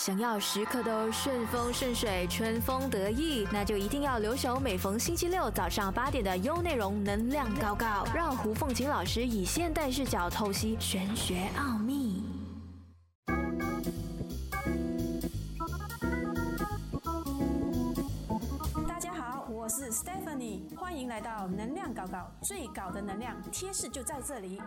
想要时刻都顺风顺水、春风得意，那就一定要留守每逢星期六早上八点的优内容能量高高，让胡凤琴老师以现代视角透析玄学奥秘。大家好，我是 Stephanie，欢迎来到能量搞搞，最高的能量贴士就在这里。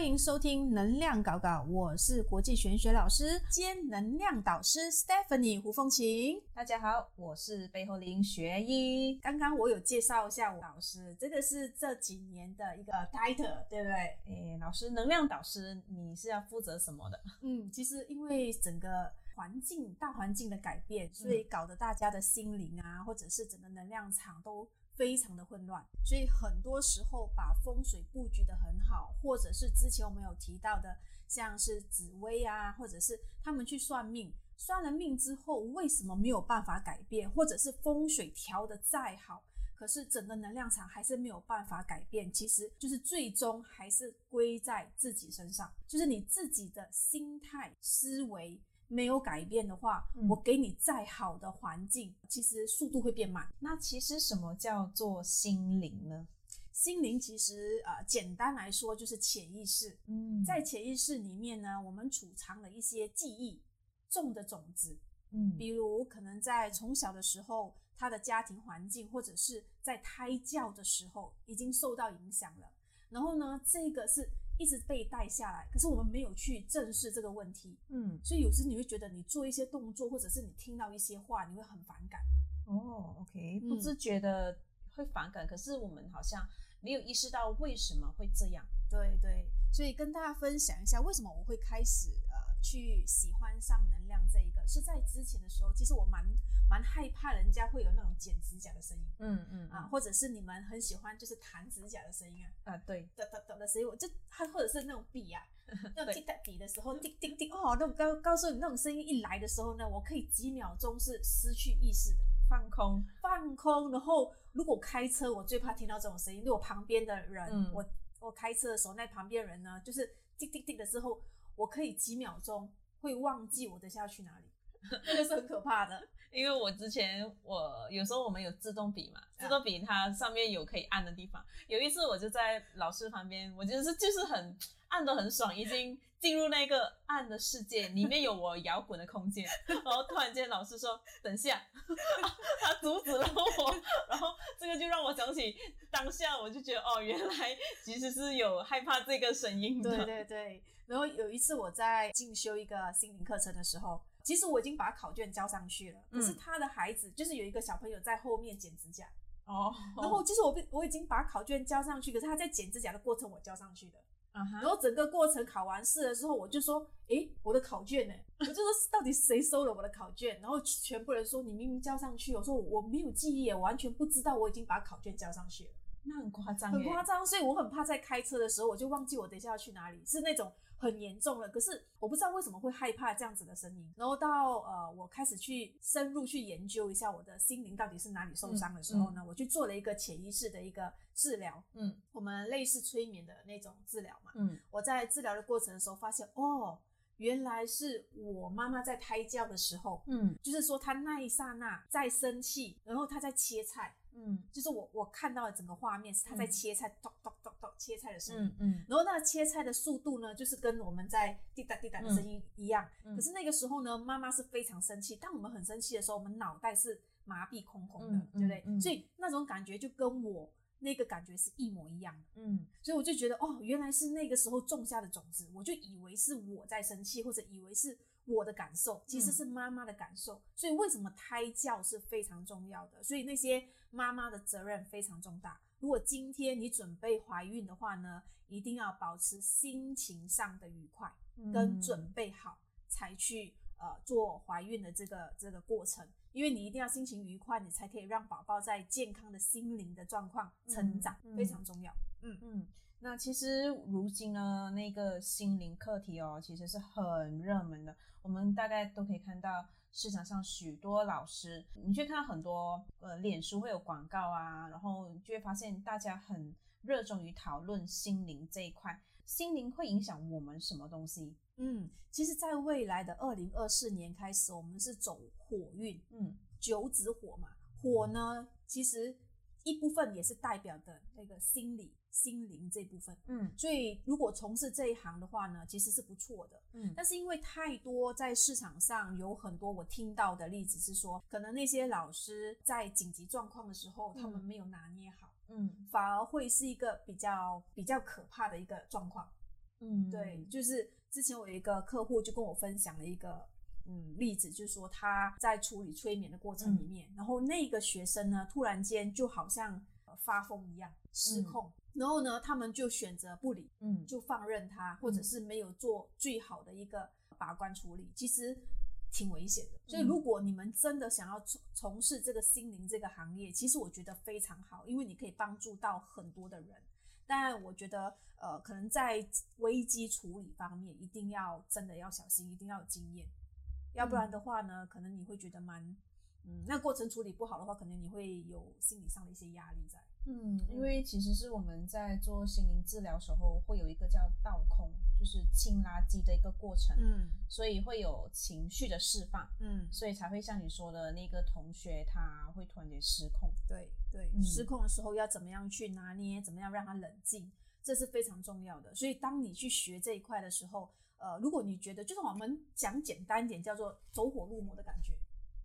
欢迎收听能量搞搞，我是国际玄学老师兼能量导师 Stephanie 胡凤琴。大家好，我是背后林学医。刚刚我有介绍一下我老师，这个是这几年的一个 title，对不对？诶，老师，能量导师，你是要负责什么的？嗯，其实因为整个环境大环境的改变，所以搞得大家的心灵啊，或者是整个能量场都非常的混乱，所以很多时候把风水布局的很好，或者是之前我们有提到的，像是紫薇啊，或者是他们去算命，算了命之后，为什么没有办法改变，或者是风水调的再好，可是整个能量场还是没有办法改变，其实就是最终还是归在自己身上，就是你自己的心态思维。没有改变的话，我给你再好的环境，其实速度会变慢。那其实什么叫做心灵呢？心灵其实呃，简单来说就是潜意识。嗯在潜意识里面呢，我们储藏了一些记忆种的种子，嗯比如可能在从小的时候，他的家庭环境，或者是在胎教的时候已经受到影响了。然后呢，这个是一直被带下来，可是我们没有去正视这个问题，嗯。所以有时你会觉得你做一些动作，或者是你听到一些话，你会很反感。哦，OK，嗯。不自觉的会反感，可是我们好像没有意识到为什么会这样。对对，所以跟大家分享一下，为什么我会开始呃去喜欢上能量这一个，是在之前的时候，其实我蛮蛮害怕人家会有那种剪指甲的声音。嗯嗯啊，或者是你们很喜欢就是弹指甲的声音啊，啊，对，哒哒哒的声音，我就它或者是那种笔啊，那种对滴答笔的时候，叮叮叮，哦，那种告告诉你那种声音一来的时候呢，我可以几秒钟是失去意识的，放空。放空。然后如果开车，我最怕听到这种声音，如果旁边的人，嗯我我开车的时候，那旁边人呢，就是叮叮叮的时候，我可以几秒钟会忘记我等下要去哪里，那个是很可怕的。因为我之前我有时候我们有自动笔嘛，自动笔它上面有可以按的地方。有一次我就在老师旁边，我就是就是很按的很爽，已经进入那个按的世界，里面有我摇滚的空间。然后突然间老师说等下，他阻止了我，然后这个就让我想起当下，我就觉得哦，原来其实是有害怕这个声音的。对对对，然后有一次我在进修一个心灵课程的时候，其实我已经把考卷交上去了，可是嗯他的孩子就是有一个小朋友在后面剪指甲，哦，然后其实我被我已经把考卷交上去，可是他在剪指甲的过程我交上去的，然后整个过程考完试的时候，我就说，诶，我的考卷呢？我就说到底谁收了我的考卷？然后全部人说你明明交上去，我说我没有记忆，我完全不知道我已经把考卷交上去了。那很夸张，很夸张，所以我很怕在开车的时候我就忘记我等一下要去哪里，是那种很严重了。可是我不知道为什么会害怕这样子的声音。然后到呃，我开始去深入去研究一下我的心灵到底是哪里受伤的时候呢，我去做了一个潜意识的一个治疗，嗯我们类似催眠的那种治疗嘛。嗯我在治疗的过程的时候发现，哦，原来是我妈妈在胎教的时候，嗯就是说她那一刹那在生气，然后她在切菜。嗯就是我我看到的整个画面是他在嗯切菜，咚咚咚咚切菜的声音，嗯嗯然后那个切菜的速度呢，就是跟我们在滴答滴答的声音一样。嗯可是那个时候呢，妈妈是非常生气。当我们很生气的时候，我们脑袋是麻痹空空的，嗯对不对？所以那种感觉就跟我那个感觉是一模一样的。嗯所以我就觉得，哦，原来是那个时候种下的种子，我就以为是我在生气，或者以为是我的感受，其实是妈妈的感受。所以为什么胎教是非常重要的？所以那些妈妈的责任非常重大。如果今天你准备怀孕的话呢，一定要保持心情上的愉快，嗯跟准备好才去呃做怀孕的这个这个过程。因为你一定要心情愉快，你才可以让宝宝在健康的心灵的状况成长，嗯嗯非常重要。嗯嗯，那其实如今呢，那个心灵课题哦，其实是很热门的。我们大概都可以看到市场上许多老师，你去看很多呃，脸书会有广告啊，然后就会发现大家很热衷于讨论心灵这一块。心灵会影响我们什么东西？嗯，其实，在未来的二零二四年开始，我们是走火运，嗯九子火嘛。火呢，其实一部分也是代表的那个心理、心灵这部分。嗯所以，如果从事这一行的话呢，其实是不错的。嗯但是因为太多在市场上有很多我听到的例子是说，可能那些老师在紧急状况的时候，他们嗯没有拿捏好，嗯反而会是一个比较比较可怕的一个状况。嗯，对，就是之前我有一个客户就跟我分享了一个嗯例子，就是说他在处理催眠的过程里面，然后那个学生呢突然间就好像呃发疯一样失控，然后呢他们就选择不理，嗯。就放任他，或者是没有做最好的一个把关处理，其实挺危险的。所以如果你们真的想要从从事这个心灵这个行业，其实我觉得非常好，因为你可以帮助到很多的人。但我觉得，呃，可能在危机处理方面，一定要真的要小心，一定要有经验，要不然的话呢，可能你会觉得蛮，嗯，那过程处理不好的话，可能你会有心理上的一些压力在。嗯，因为其实是我们在做心灵治疗时候，会有一个叫倒空，就是清垃圾的一个过程，嗯所以会有情绪的释放，嗯，所以才会像你说的那个同学，他会突然间失控。对对，嗯失控的时候要怎么样去拿捏，怎么样让他冷静，这是非常重要的。所以当你去学这一块的时候，呃，如果你觉得就是我们讲简单一点，叫做走火入魔的感觉，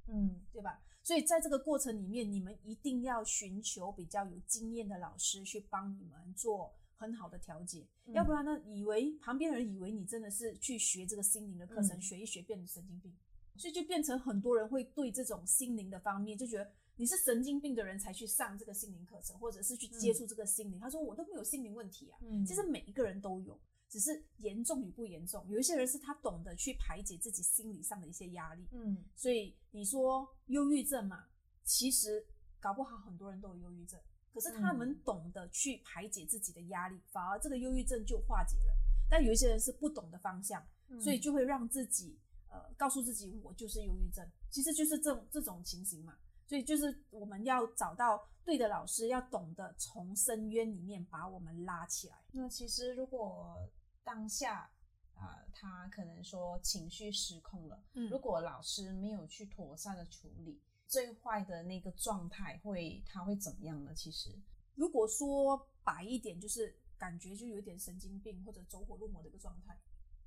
嗯对吧？所以在这个过程里面，你们一定要寻求比较有经验的老师去帮你们做很好的调节，嗯要不然呢，以为旁边人以为你真的是去学这个心灵的课程，嗯学一学变成神经病，所以就变成很多人会对这种心灵的方面就觉得你是神经病的人才去上这个心灵课程，或者是去接触这个心灵。他说我都没有心灵问题啊，嗯其实每一个人都有，只是严重与不严重。有一些人是他懂得去排解自己心理上的一些压力，嗯所以你说忧郁症嘛，其实搞不好很多人都有忧郁症，可是他们懂得去排解自己的压力，反而这个忧郁症就化解了。但有一些人是不懂的方向，嗯所以就会让自己呃告诉自己我就是忧郁症，其实就是这种这种情形嘛。所以就是我们要找到对的老师，要懂得从深渊里面把我们拉起来。那其实如果当下啊、他可能说情绪失控了，嗯如果老师没有去妥善的处理，最坏的那个状态会他会怎么样呢？其实，如果说白一点，就是感觉就有点神经病或者走火入魔的一个状态。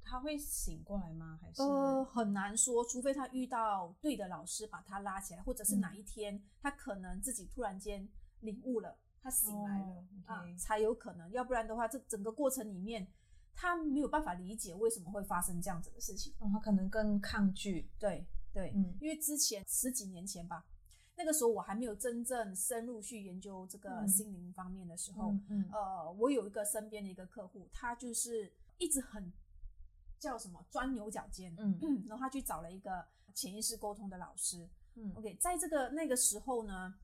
他会醒过来吗？还是呃，很难说，除非他遇到对的老师把他拉起来，或者是嗯哪一天他可能自己突然间领悟了，他醒来了、哦啊才有可能。要不然的话，这整个过程里面他没有办法理解为什么会发生这样子的事情。哦，他可能更抗拒，对对，嗯因为之前十几年前吧，那个时候我还没有真正深入去研究这个嗯心灵方面的时候，嗯嗯呃，我有一个身边的一个客户，他就是一直很叫什么钻牛角尖，嗯。然后他去找了一个潜意识沟通的老师。嗯。OK，在这个那个时候呢，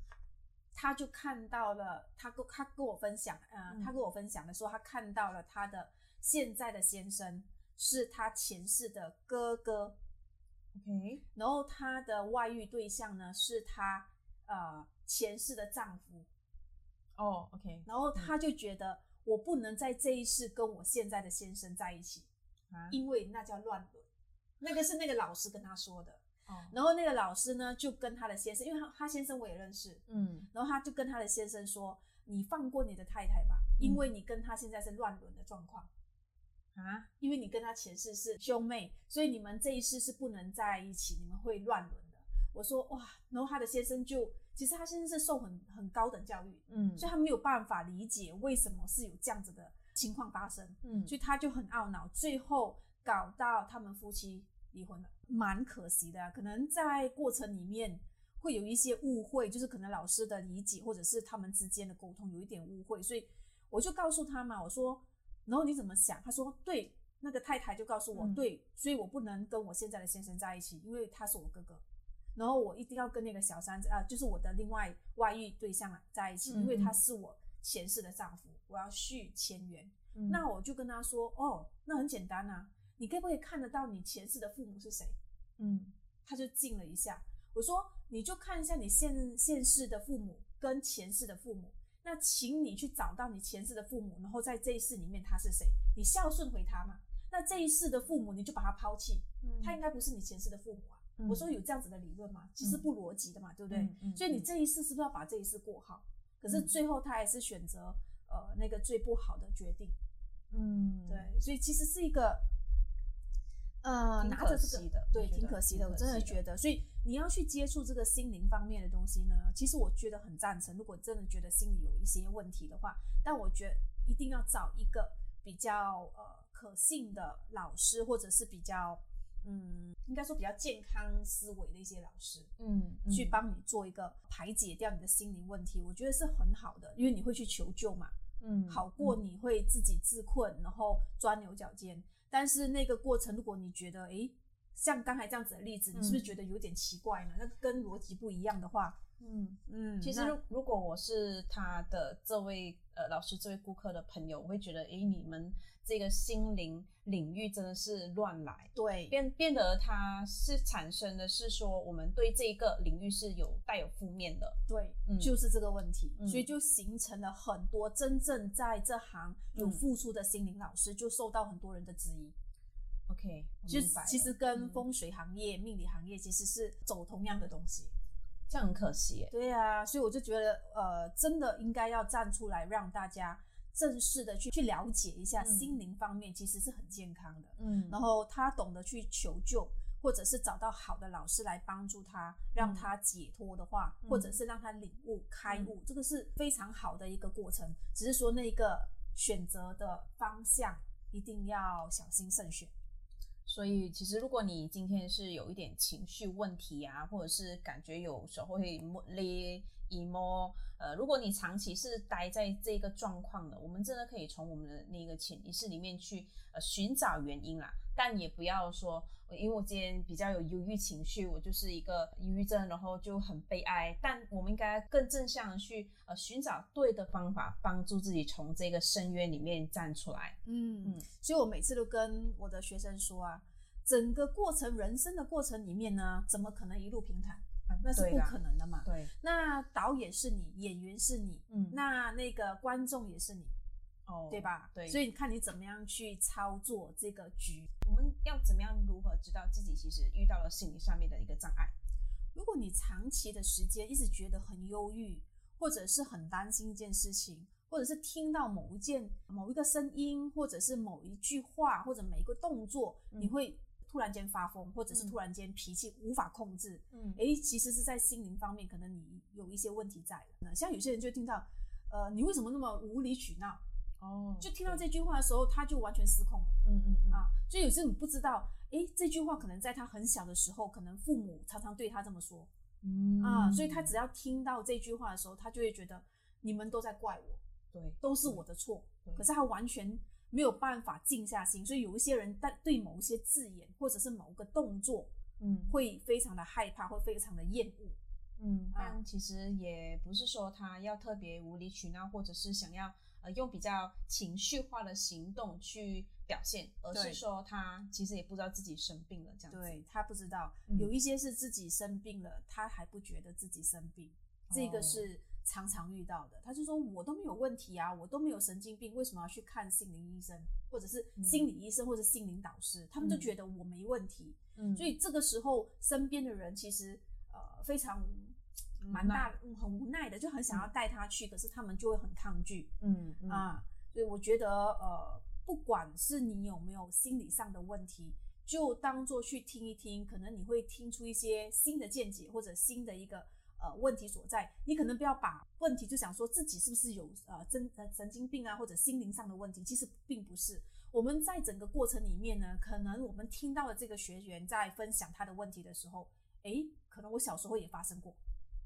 他就看到了，他跟他跟我分享，呃，嗯。他跟我分享的说，他看到了他的现在的先生是他前世的哥哥，，OK，然后他的外遇对象呢是他呃前世的丈夫，哦，OK，然后他就觉得我不能在这一世跟我现在的先生在一起，啊，因为那叫乱伦。那个是那个老师跟他说的，哦，然后那个老师呢就跟他的先生，因为他他先生我也认识，嗯。然后他就跟他的先生说：“你放过你的太太吧，嗯。因为你跟他现在是乱伦的状况，啊，因为你跟他前世是兄妹，所以你们这一世是不能在一起，你们会乱伦的。”我说：“哇！”然后他的先生就，其实他先生是受很很高等教育，嗯，所以他没有办法理解为什么是有这样子的情况发生，嗯所以他就很懊恼，最后搞到他们夫妻离婚了，蛮可惜的啊、可能在过程里面会有一些误会，就是可能老师的理解或者是他们之间的沟通有一点误会，所以我就告诉他嘛，我说，然后你怎么想？他说对，那个太太就告诉我，嗯对，所以我不能跟我现在的先生在一起，因为他是我哥哥。然后我一定要跟那个小三啊、就是我的另外外遇对象啊在一起，嗯因为他嗯是我前世的丈夫，我要续前缘。嗯那我就跟他说，哦，那很简单啊，你可不可以看得到你前世的父母是谁？嗯他就静了一下，我说，你就看一下你现现世的父母跟前世的父母，那请你去找到你前世的父母，然后在这一世里面他是谁，你孝顺回他嘛。那这一世的父母你就把他抛弃，他应该不是你前世的父母啊。嗯我说有这样子的理论吗？其实不逻辑的嘛，对不对？嗯嗯所以你这一世是不是要把这一世过好？可是嗯最后他还是选择呃那个最不好的决定。嗯，对，所以其实是一个，呃，挺拿着这个可惜的，对，挺可惜的，我真的觉得。所以你要去接触这个心灵方面的东西呢，其实我觉得很赞成。如果真的觉得心里有一些问题的话，但我觉得一定要找一个比较呃可信的老师，或者是比较嗯，应该说比较健康思维的一些老师。嗯，嗯去帮你做一个排解掉你的心灵问题，我觉得是很好的，因为你会去求救嘛，嗯好过你会自己自困，然后钻牛角尖。但是那个过程，如果你觉得，诶，像刚才这样子的例子，你是不是嗯觉得有点奇怪呢？那跟逻辑不一样的话，嗯。嗯，其实如如果我是他的这位呃老师这位顾客的朋友，我会觉得，诶，你们这个心灵领域真的是乱来，对变变得它是产生的是说，我们对这一个领域是有带有负面的，对，嗯就是这个问题，嗯所以就形成了很多真正在这行有嗯付出的心灵老师，就受到很多人的质疑。OK，我就其实跟嗯风水行业、命理行业其实是走同样的东西。这样很可惜耶。对啊，所以我就觉得，呃，真的应该要站出来，让大家正式的去去了解一下嗯心灵方面其实是很健康的。嗯然后他懂得去求救，或者是找到好的老师来帮助他，让他解脱的话，嗯或者是让他领悟、开悟，这个是非常好的一个过程。只是说那个选择的方向一定要小心慎选。所以，其实如果你今天是有一点情绪问题啊，或者是感觉有时候会摸咧、emo，呃，如果你长期是待在这个状况的，我们真的可以从我们的那个潜意识里面去呃寻找原因啦，但也不要说，呃因为我今天比较有忧郁情绪，我就是一个抑郁症，然后就很悲哀。但我们应该更正向的去呃寻找对的方法，帮助自己从这个深渊里面站出来。嗯嗯，所以我每次都跟我的学生说啊，整个过程人生的过程里面呢，怎么可能一路平坦？啊那是不可能的嘛。对，那导演是你，演员是你，嗯那那个观众也是你，哦对吧？对，所以你看你怎么样去操作这个局。我们要怎么样如何知道自己其实遇到了心理上面的一个障碍？如果你长期的时间一直觉得很忧郁，或者是很担心一件事情，或者是听到某一件某一个声音，或者是某一句话，或者每一个动作，嗯你会突然间发疯，或者是嗯突然间脾气无法控制。嗯诶，其实是在心灵方面，可能你有一些问题在了。那像有些人就听到，呃，你为什么那么无理取闹？哦就听到这句话的时候，他就完全失控了。嗯嗯嗯啊，所以有时候你不知道，诶，这句话可能在他很小的时候，可能父母常常对他这么说嗯啊，所以他只要听到这句话的时候，他就会觉得你们都在怪我，对都是我的错。可是他完全没有办法静下心，所以有一些人在对某一些字眼或者是某个动作，嗯。会非常的害怕，会非常的厌恶。嗯，啊。但其实也不是说他要特别无理取闹，或者是想要呃用比较情绪化的行动去表现，而是说他其实也不知道自己生病了这样子。对他不知道，嗯。有一些是自己生病了，他还不觉得自己生病，这个哦。是常常遇到的。他就说我都没有问题啊，我都没有神经病，为什么要去看心灵医生，或者是嗯心理医生或者心灵导师？他们就嗯觉得我没问题，嗯，所以这个时候身边的人其实呃非常蛮大嗯很无奈的，就很想要带他去，可是他们就会很抗拒。嗯嗯啊，所以我觉得呃，不管是你有没有心理上的问题，就当做去听一听，可能你会听出一些新的见解或者新的一个呃问题所在。你可能不要把问题就想说自己是不是有呃真呃神经病啊或者心灵上的问题，其实并不是。我们在整个过程里面呢，可能我们听到了这个学员在分享他的问题的时候，诶，可能我小时候也发生过，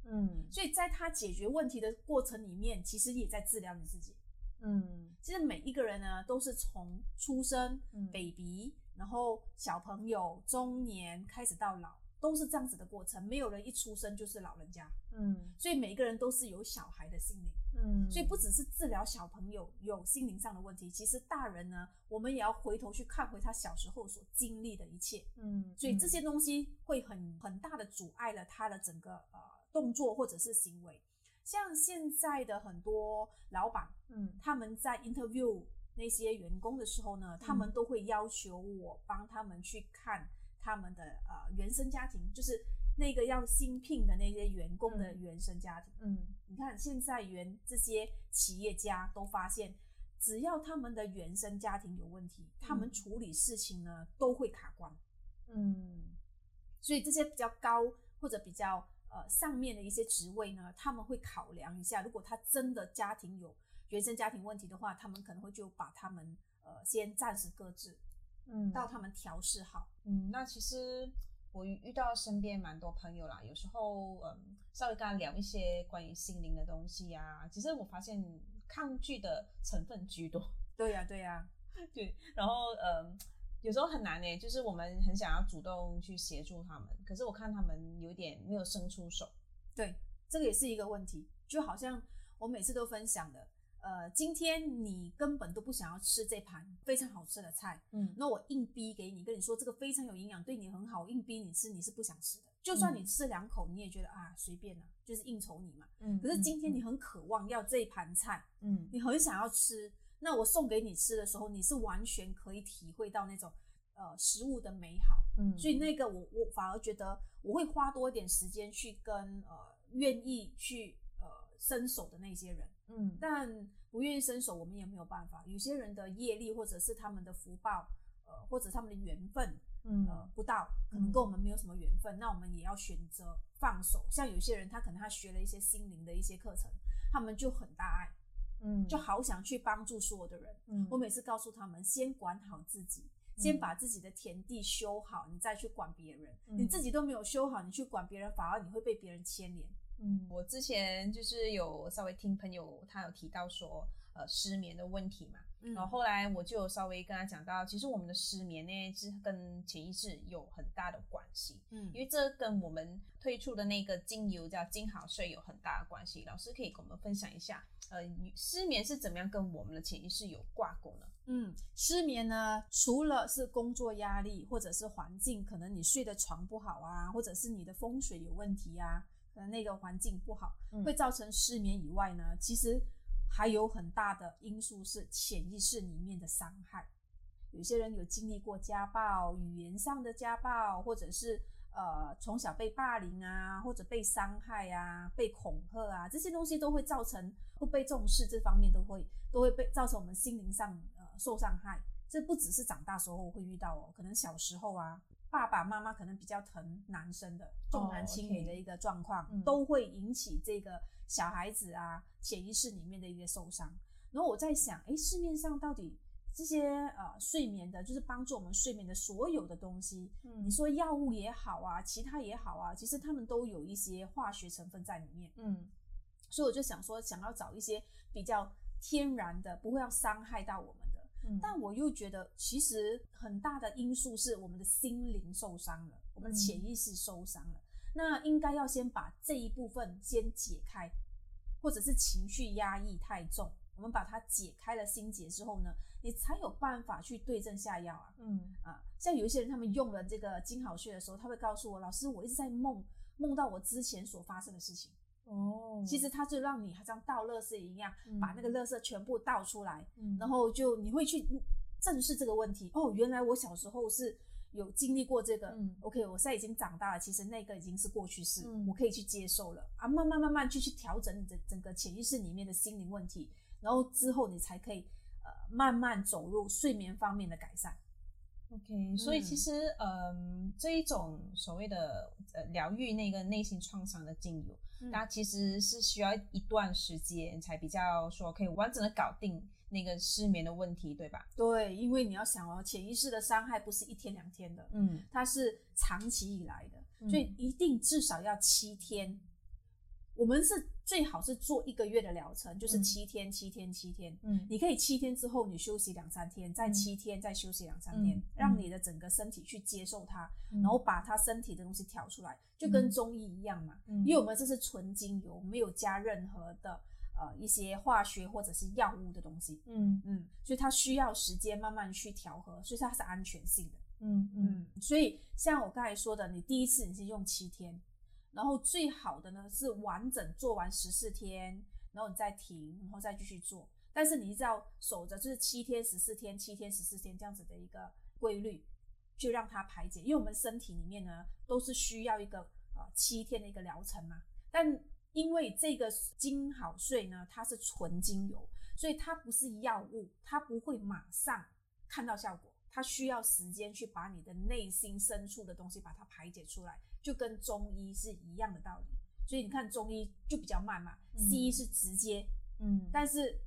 嗯所以在他解决问题的过程里面，其实也在治疗你自己。嗯其实每一个人呢，都是从出生、嗯 baby，然后小朋友、中年开始到老，都是这样子的过程。没有人一出生就是老人家，嗯所以每一个人都是有小孩的心灵。嗯，所以不只是治疗小朋友有心灵上的问题，其实大人呢，我们也要回头去看回他小时候所经历的一切。嗯，所以这些东西会很很大的阻碍了他的整个呃动作或者是行为。像现在的很多老板，嗯他们在 interview 那些员工的时候呢，他们都会要求我帮他们去看他们的呃原生家庭，就是那个要新聘的那些员工的嗯原生家庭。嗯你看现在原这些企业家都发现，只要他们的原生家庭有问题，他们嗯处理事情呢都会卡关。嗯所以这些比较高或者比较呃上面的一些职位呢，他们会考量一下，如果他真的家庭有原生家庭问题的话，他们可能会就把他们呃先暂时搁置，嗯，到他们调试好。嗯，那其实我遇遇到身边蛮多朋友啦，有时候嗯，稍微跟他聊一些关于心灵的东西啊，其实我发现抗拒的成分居多。对呀、对呀、对，然后嗯，有时候很难呢，就是我们很想要主动去协助他们，可是我看他们有点没有伸出手。对，这个也是一个问题。就好像我每次都分享的，呃，今天你根本都不想要吃这盘非常好吃的菜，嗯那我硬逼给你，跟你说这个非常有营养，对你很好，硬逼你吃，你是不想吃的。就算你吃两口，你也觉得啊随便啦、就是应酬你嘛。嗯可是今天你嗯很渴望要这一盘菜，嗯你很想要吃，那我送给你吃的时候，你是完全可以体会到那种呃食物的美好。嗯，所以那个我我反而觉得我会花多一点时间去跟呃愿意去呃伸手的那些人，嗯但不愿意伸手，我们也没有办法。有些人的业力或者是他们的福报，呃或者他们的缘分，嗯呃不到，可能跟我们没有什么缘分，那我们也要选择放手。像有些人他可能他学了一些心灵的一些课程，他们就很大爱，嗯就好想去帮助所有的人。嗯我每次告诉他们，先管好自己，先把自己的田地修好，你再去管别人。嗯你自己都没有修好，你去管别人，反而你会被别人牵连。嗯，我之前就是有稍微听朋友他有提到说，呃，失眠的问题嘛，嗯然后后来我就有稍微跟他讲到，其实我们的失眠呢是跟潜意识有很大的关系，嗯因为这跟我们推出的那个精油叫金好睡有很大的关系。老师可以跟我们分享一下，呃，你失眠是怎么样跟我们的潜意识有挂钩呢？嗯，失眠呢，除了是工作压力，或者是环境，可能你睡的床不好啊，或者是你的风水有问题啊，可能那个环境不好，嗯会造成失眠以外呢，其实还有很大的因素是潜意识里面的伤害。有些人有经历过家暴、语言上的家暴，或者是呃从小被霸凌啊，或者被伤害啊、被恐吓啊，这些东西都会造成不被重视，这方面都会都会被造成我们心灵上呃受伤害。这不只是长大时候会遇到哦，可能小时候啊，爸爸妈妈可能比较疼男生的重男轻女的一个状况，嗯都会引起这个小孩子啊潜意识里面的一个受伤。然后我在想，诶，市面上到底这些呃睡眠的，就是帮助我们睡眠的所有的东西，嗯你说药物也好啊，其他也好啊，其实他们都有一些化学成分在里面。嗯所以我就想说，想要找一些比较天然的，不会要伤害到我们的。嗯但我又觉得，其实很大的因素是我们的心灵受伤了，我们的潜意识受伤了。那应该要先把这一部分先解开，或者是情绪压抑太重，我们把它解开了心结之后呢，你才有办法去对症下药啊。嗯啊，像有一些人他们用了这个金好穴的时候，他会告诉我，老师，我一直在梦，梦到我之前所发生的事情。哦其实它就让你好像倒垃圾一样，嗯把那个垃圾全部倒出来，嗯然后就你会去正视这个问题。哦，原来我小时候是有经历过这个。嗯 OK，我现在已经长大了，其实那个已经是过去式，嗯我可以去接受了啊。慢慢慢慢去去调整你的整个潜意识里面的心灵问题，然后之后你才可以呃慢慢走入睡眠方面的改善。OK，所以其嗯实，嗯，这一种所谓的呃疗愈那个内心创伤的精油，嗯它其实是需要一段时间才比较说可以完整的搞定那个失眠的问题，对吧？对，因为你要想哦，潜意识的伤害不是一天两天的，嗯它是长期以来的，嗯所以一定至少要七天。我们是最好是做一个月的疗程，就是嗯七天、七天、七天。嗯你可以七天之后你休息两三天，再嗯七天再休息两三天，嗯让你的整个身体去接受它，嗯然后把它身体的东西调出来，就跟中医一样嘛。嗯因为我们这是纯精油，没有加任何的呃一些化学或者是药物的东西。嗯嗯，所以它需要时间慢慢去调和，所以它是安全性的。嗯嗯嗯，所以像我刚才说的，你第一次你是用七天，然后最好的呢是完整做完十四天，然后你再停，然后再继续做。但是你一直要守着就是七天十四天、七天十四天这样子的一个规律，去让它排解。因为我们身体里面呢都是需要一个呃七天的一个疗程嘛。但因为这个精好睡呢，它是纯精油，所以它不是药物，它不会马上看到效果，它需要时间去把你的内心深处的东西把它排解出来。就跟中医是一样的道理，所以你看中医就比较慢嘛，西医是直接，嗯，但是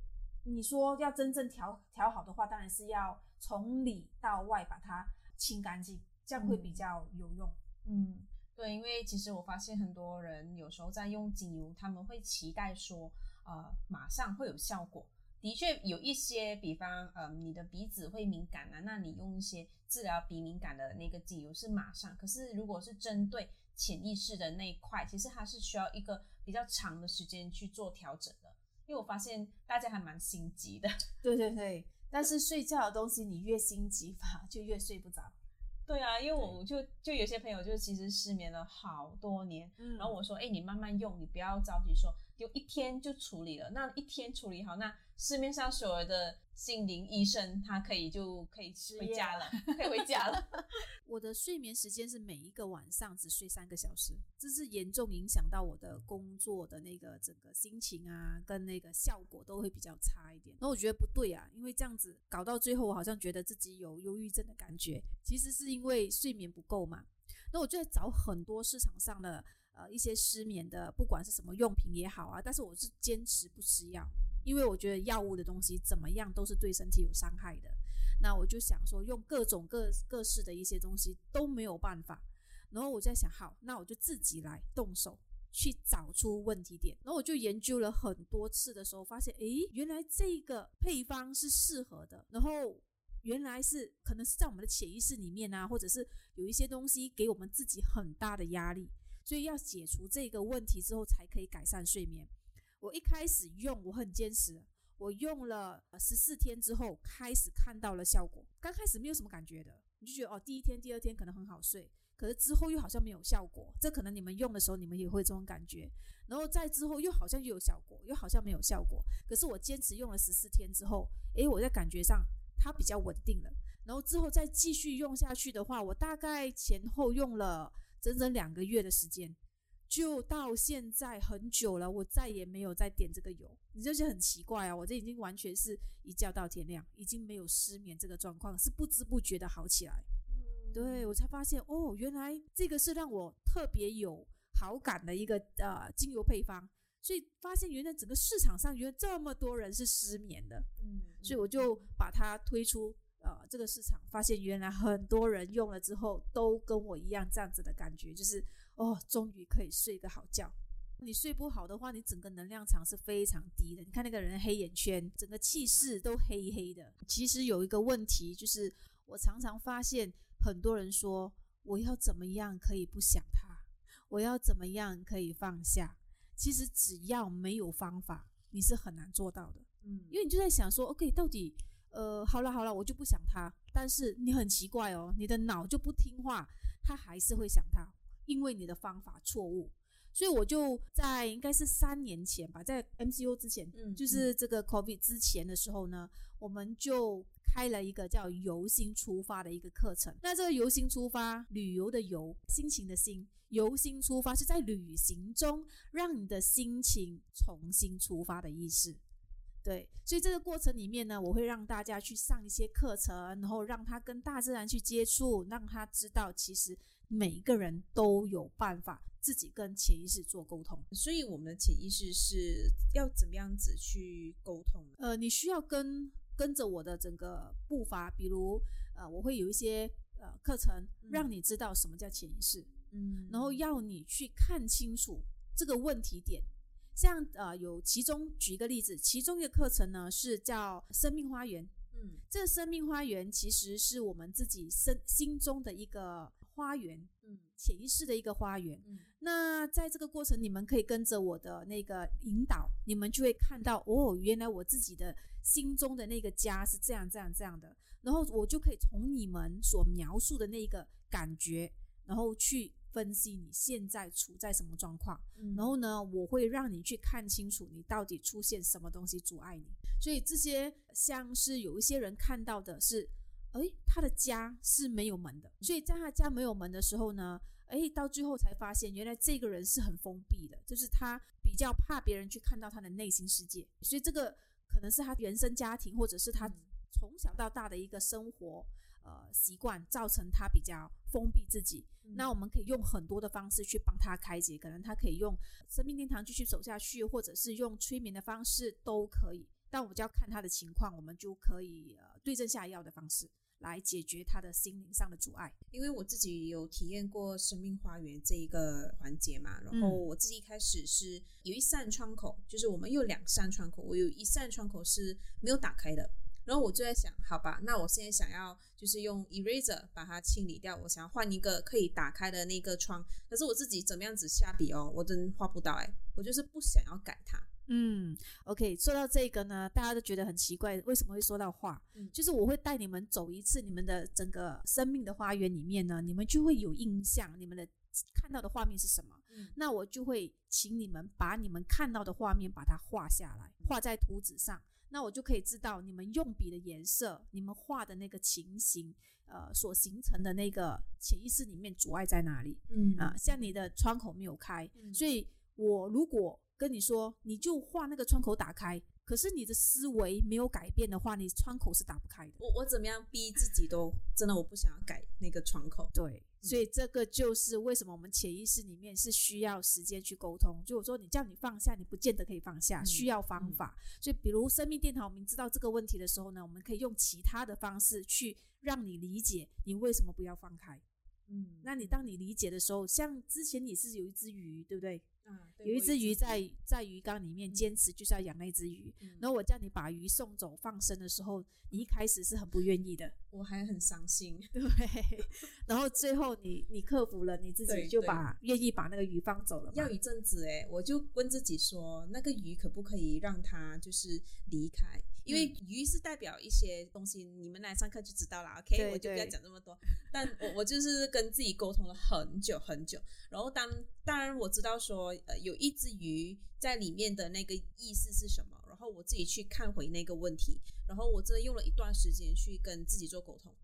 你说要真正调调好的话，当然是要从里到外把它清干净，这样会比较有用。嗯，对，因为其实我发现很多人有时候在用精油，他们会期待说，呃，马上会有效果。的确有一些，比方，呃，你的鼻子会敏感啊，那你用一些治疗鼻敏感的那个精油是马上。可是如果是针对潜意识的那一块，其实它是需要一个比较长的时间去做调整的。因为我发现大家还蛮心急的。对对对，但是睡觉的东西你越心急吧，就越睡不着。对啊，因为我就就有些朋友就其实失眠了好多年，然后我说，哎，你慢慢用，你不要着急说。就一天就处理了，那一天处理好，那市面上所有的心灵医生，他可以就可以回家了，可以回家了。我的睡眠时间是每一个晚上只睡三个小时，这是严重影响到我的工作的那个整个心情啊，跟那个效果都会比较差一点。那我觉得不对啊，因为这样子搞到最后，我好像觉得自己有忧郁症的感觉，其实是因为睡眠不够嘛。那我就在找很多市场上的。呃，一些失眠的，不管是什么用品也好啊，但是我是坚持不吃药，因为我觉得药物的东西怎么样都是对身体有伤害的。那我就想说，用各种各各式的一些东西都没有办法。然后我在想，好，那我就自己来动手去找出问题点。然后我就研究了很多次的时候，发现，诶，原来这个配方是适合的。然后原来是可能是在我们的潜意识里面啊，或者是有一些东西给我们自己很大的压力。所以要解除这个问题之后，才可以改善睡眠。我一开始用，我很坚持，我用了十四天之后，开始看到了效果。刚开始没有什么感觉的，你就觉得哦，第一天、第二天可能很好睡，可是之后又好像没有效果。这可能你们用的时候，你们也会这种感觉。然后再之后又好像又有效果，又好像没有效果。可是我坚持用了十四天之后，诶，我在感觉上它比较稳定了。然后之后再继续用下去的话，我大概前后用了。整整两个月的时间，就到现在很久了，我再也没有再点这个油。你就是很奇怪啊，我这已经完全是一觉到天亮，已经没有失眠这个状况，是不知不觉的好起来。对我才发现哦，原来这个是让我特别有好感的一个呃精油配方，所以发现原来整个市场上原来这么多人是失眠的，嗯，所以我就把它推出。呃，这个市场发现原来很多人用了之后都跟我一样这样子的感觉，就是哦，终于可以睡个好觉。你睡不好的话，你整个能量场是非常低的。你看那个人黑眼圈，整个气势都黑黑的。其实有一个问题，就是我常常发现很多人说我要怎么样可以不想他，我要怎么样可以放下。其实只要没有方法，你是很难做到的。嗯，因为你就在想说，OK，到底。呃，好了好了，我就不想他。但是你很奇怪哦，你的脑就不听话，他还是会想他，因为你的方法错误。所以我就在应该是三年前吧，在 MCO 之前，嗯，就是这个 COVID 之前的时候呢，我们就开了一个叫“由心出发”的一个课程。那这个“由心出发”，旅游的游，心情的心，由心出发是在旅行中让你的心情重新出发的意思。对，所以这个过程里面呢，我会让大家去上一些课程，然后让他跟大自然去接触，让他知道其实每一个人都有办法自己跟潜意识做沟通。所以我们的潜意识是要怎么样子去沟通？呃，你需要跟跟着我的整个步伐，比如呃，我会有一些呃课程，让你知道什么叫潜意识，嗯，然后要你去看清楚这个问题点。像呃，有其中举一个例子，其中一个课程呢是叫生命花园。嗯，这生命花园其实是我们自己身心中的一个花园，嗯，潜意识的一个花园。嗯，那在这个过程，你们可以跟着我的那个引导，你们就会看到哦，原来我自己的心中的那个家是这样这样这样的，然后我就可以从你们所描述的那个感觉，然后去分析你现在处在什么状况，嗯然后呢，我会让你去看清楚你到底出现什么东西阻碍你。所以这些像是有一些人看到的是，诶，他的家是没有门的，所以在他家没有门的时候呢，诶，到最后才发现原来这个人是很封闭的，就是他比较怕别人去看到他的内心世界，所以这个可能是他原生家庭或者是他从小到大的一个生活。呃，习惯造成他比较封闭自己，那我们可以用很多的方式去帮他开解，可能他可以用生命殿堂继续走下去，或者是用催眠的方式都可以。但我们就要看他的情况，我们就可以呃对症下药的方式来解决他的心灵上的阻碍。因为我自己有体验过生命花园这一个环节嘛，然后嗯我自己一开始是有一扇窗口，就是我们有两扇窗口，我有一扇窗口是没有打开的，然后我就在想，好吧，那我现在想要就是用 eraser 把它清理掉，我想要换一个可以打开的那个窗，可是我自己怎么样子下笔哦，我真画不到哎，我就是不想要改它，嗯，OK，说到这个呢，大家都觉得很奇怪，为什么会说到画？嗯就是我会带你们走一次你们的整个生命的花园里面呢，你们就会有印象，你们的看到的画面是什么？嗯那我就会请你们把你们看到的画面把它画下来，画在图纸上。那我就可以知道你们用笔的颜色，你们画的那个情形，呃，所形成的那个潜意识里面阻碍在哪里嗯啊？像你的窗口没有开，嗯所以我如果跟你说，你就画那个窗口打开，可是你的思维没有改变的话，你窗口是打不开的。我我怎么样逼自己都真的我不想要改那个窗口，对，所以这个就是为什么我们潜意识里面是需要时间去沟通。就我说，你叫你放下，你不见得可以放下，嗯需要方法。所以，比如生命殿堂，我们知道这个问题的时候呢，我们可以用其他的方式去让你理解你为什么不要放开。嗯那你当你理解的时候，像之前你是有一只鱼，对不对？有一只鱼在在鱼缸里面嗯。坚持就是要养那只鱼，嗯。然后我叫你把鱼送走放生的时候，你一开始是很不愿意的，我还很伤心，对，然后最后你你克服了，你自己就把愿意把那个鱼放走了要一阵子哎，我就问自己说，那个鱼可不可以让它就是离开？因为鱼是代表一些东西，你们来上课就知道了。OK，对我就不要讲这么多。但我我就是跟自己沟通了很久很久，然后当当然我知道说，呃，有一只鱼在里面的那个意思是什么，然后我自己去看回那个问题，然后我真的用了一段时间去跟自己做沟通。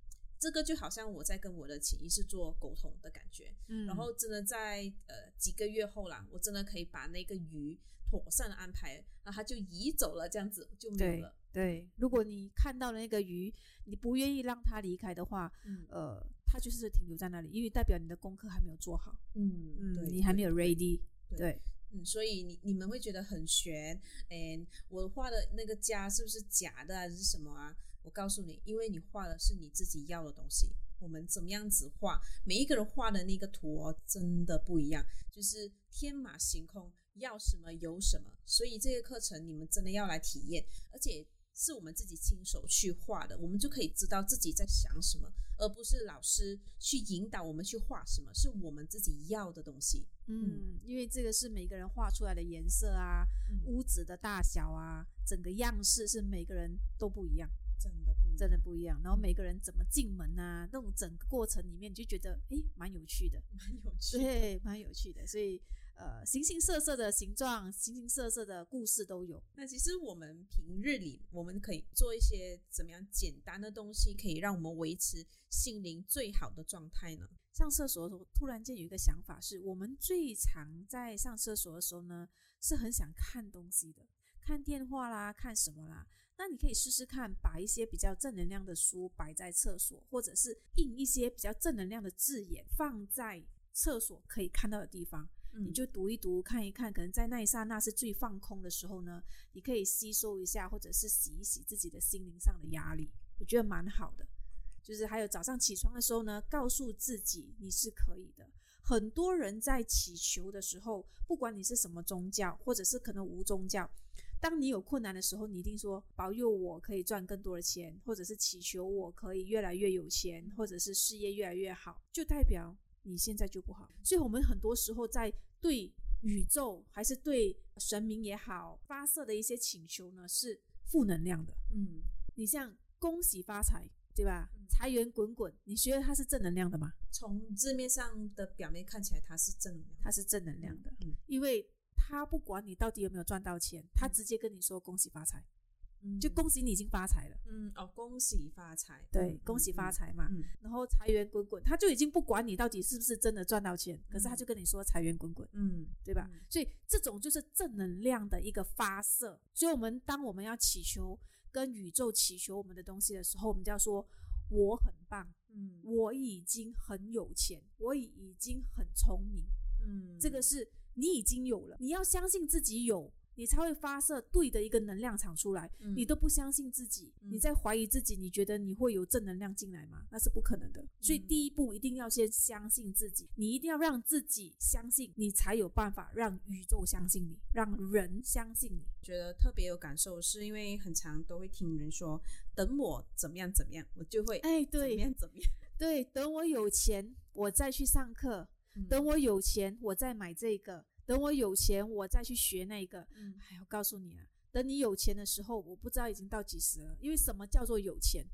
这个就好像我在跟我的潜意识做沟通的感觉，嗯然后真的在呃几个月后啦，我真的可以把那个鱼妥善的安排，然后它就移走了，这样子就没有了。对，如果你看到了那个鱼，你不愿意让它离开的话，嗯呃，它就是停留在那里，因为代表你的功课还没有做好，嗯嗯，你还没有 ready，对对，嗯，所以你你们会觉得很悬，嗯，我画的那个家是不是假的还是什么啊？我告诉你，因为你画的是你自己要的东西。我们怎么样子画，每一个人画的那个图哦，真的不一样，就是天马行空，要什么有什么。所以这个课程你们真的要来体验，而且是我们自己亲手去画的，我们就可以知道自己在想什么，而不是老师去引导我们去画什么，是我们自己要的东西。嗯，因为这个是每个人画出来的颜色啊，嗯屋子的大小啊，整个样式是每个人都不一样，真的不一样真的不一样。然后每个人怎么进门啊，那种整个过程里面，你就觉得诶蛮有趣的，蛮有趣的。对，蛮有趣的。所以呃，形形色色的形状，形形色色的故事都有。那其实我们平日里，我们可以做一些怎么样简单的东西，可以让我们维持心灵最好的状态呢？上厕所的时候，突然间有一个想法是，我们最常在上厕所的时候呢，是很想看东西的，看电话啦，看什么啦。那你可以试试看，把一些比较正能量的书摆在厕所，或者是印一些比较正能量的字眼放在厕所可以看到的地方，嗯你就读一读，看一看。可能在那一刹那是最放空的时候呢，你可以吸收一下，或者是洗一洗自己的心灵上的压力，我觉得蛮好的。就是还有早上起床的时候呢，告诉自己你是可以的。很多人在祈求的时候，不管你是什么宗教，或者是可能无宗教，当你有困难的时候，你一定说保佑我可以赚更多的钱，或者是祈求我可以越来越有钱，或者是事业越来越好，就代表你现在就不好。所以我们很多时候在对宇宙还是对神明也好发射的一些请求呢，是负能量的。嗯你像恭喜发财，对吧？嗯财源滚滚，你觉得它是正能量的吗？从字面上的表面看起来，它是正能量，它是正能量的，嗯因为他不管你到底有没有赚到钱，他直接跟你说恭喜发财，嗯就恭喜你已经发财了。嗯哦，恭喜发财，对，嗯恭喜发，嗯财嘛，嗯然后财源滚滚，他就已经不管你到底是不是真的赚到钱，可是他就跟你说财源滚滚，嗯，对吧？嗯所以这种就是正能量的一个发射。所以，我们当我们要祈求跟宇宙祈求我们的东西的时候，我们就要说我很棒，嗯我已经很有钱，我已经很聪明，嗯，这个是你已经有了，你要相信自己有。你才会发射对的一个能量场出来。嗯你都不相信自己，嗯你在怀疑自己，你觉得你会有正能量进来吗？那是不可能的。所以嗯第一步一定要先相信自己，你一定要让自己相信，你才有办法让宇宙相信你，让人相信你。觉得特别有感受，是因为很常都会听人说，等我怎么样怎么样，我就会哎对，怎么样怎么样。对，等我有钱，我再去上课；等我有钱，我再买这个；等我有钱，我再去学那个。嗯哎，我告诉你啊，等你有钱的时候，我不知道已经到几时了。因为什么叫做有钱？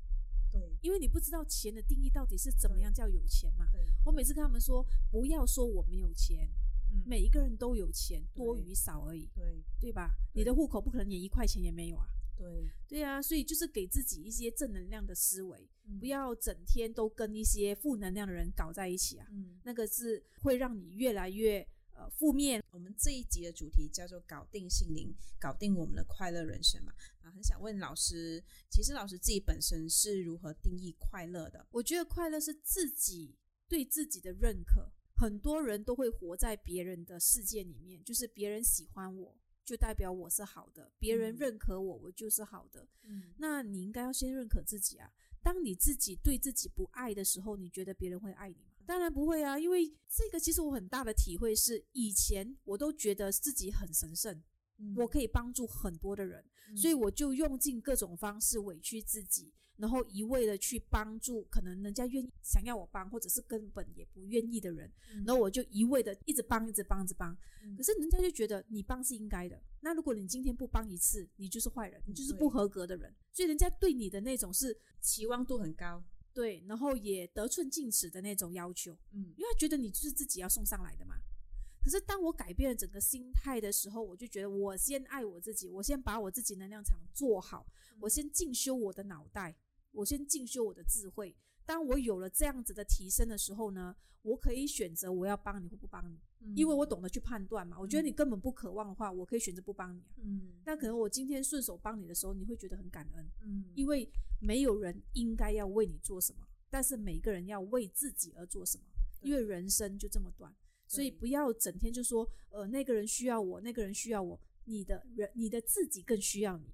对因为你不知道钱的定义到底是怎么样叫有钱嘛。对，我每次跟他们说，不要说我没有钱，嗯每一个人都有钱，多与少而已，对对吧？你的户口不可能连一块钱也没有啊。对，对啊，所以就是给自己一些正能量的思维，嗯不要整天都跟一些负能量的人搞在一起啊。嗯。那个是会让你越来越呃负面。我们这一集的主题叫做“搞定心灵，搞定我们的快乐人生”嘛。啊，很想问老师，其实老师自己本身是如何定义快乐的？我觉得快乐是自己对自己的认可。很多人都会活在别人的世界里面，就是别人喜欢我，就代表我是好的；别人嗯认可我，我就是好的。嗯那你应该要先认可自己啊。当你自己对自己不爱的时候，你觉得别人会爱你吗？当然不会啊，因为这个其实我很大的体会是，以前我都觉得自己很神圣，我可以帮助很多的人，以所以我就用尽各种方式委屈自己，然后一味的去帮助可能人家愿意想要我帮，或者是根本也不愿意的人，然后我就一味的一直帮，一直帮，一直帮。可是人家就觉得你帮是应该的，那如果你今天不帮一次，你就是坏人，你就是不合格的人，所以人家对你的那种是期望度很高。对，然后也得寸进尺的那种要求，嗯因为他觉得你就是自己要送上来的嘛。可是当我改变了整个心态的时候，我就觉得我先爱我自己，我先把我自己能量场做好，我先进修我的脑袋，我先进修我的智慧。当我有了这样子的提升的时候呢，我可以选择我要帮你或不帮你，因为我懂得去判断嘛。我觉得你根本不渴望的话，我可以选择不帮你啊。嗯那可能我今天顺手帮你的时候，你会觉得很感恩，嗯因为没有人应该要为你做什么，但是每个人要为自己而做什么，因为人生就这么短，所以不要整天就说，呃，那个人需要我，那个人需要我，你的人，你的自己更需要你。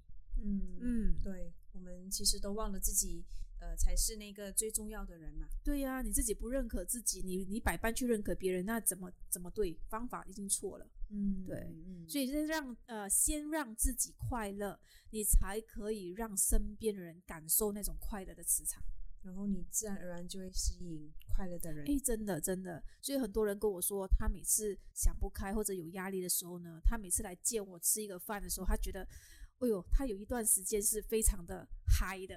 嗯嗯，对，我们其实都忘了自己，呃，才是那个最重要的人嘛。对呀、你自己不认可自己，你你百般去认可别人，那怎么怎么对？方法已经错了。嗯对嗯，所以先让呃，先让自己快乐，你才可以让身边的人感受那种快乐的磁场。然后你自然而然就会吸引快乐的人。哎，真的真的，所以很多人跟我说，他每次想不开或者有压力的时候呢，他每次来见我吃一个饭的时候，他觉得，哎呦，他有一段时间是非常的嗨的，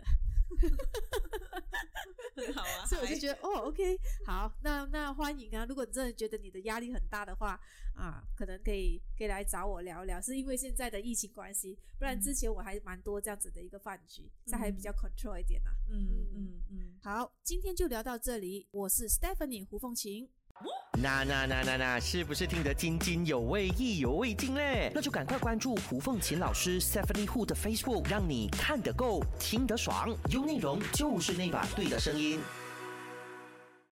很好啊，所以我就觉得，哦，OK，好，那那欢迎啊！如果你真的觉得你的压力很大的话，啊，可能可以可以来找我聊聊，是因为现在的疫情关系，不然之前我还蛮多这样子的一个饭局，这样还比较 control 一点啦、嗯嗯嗯，好，今天就聊到这里，我是 Stephanie 胡凤琴。那那那那那，是不是听得津津有味、意犹未尽嘞？那就赶快关注胡凤琴老师 Stephanie Hu 的 Facebook，让你看得够，听得爽，有内容就是那把对的声音。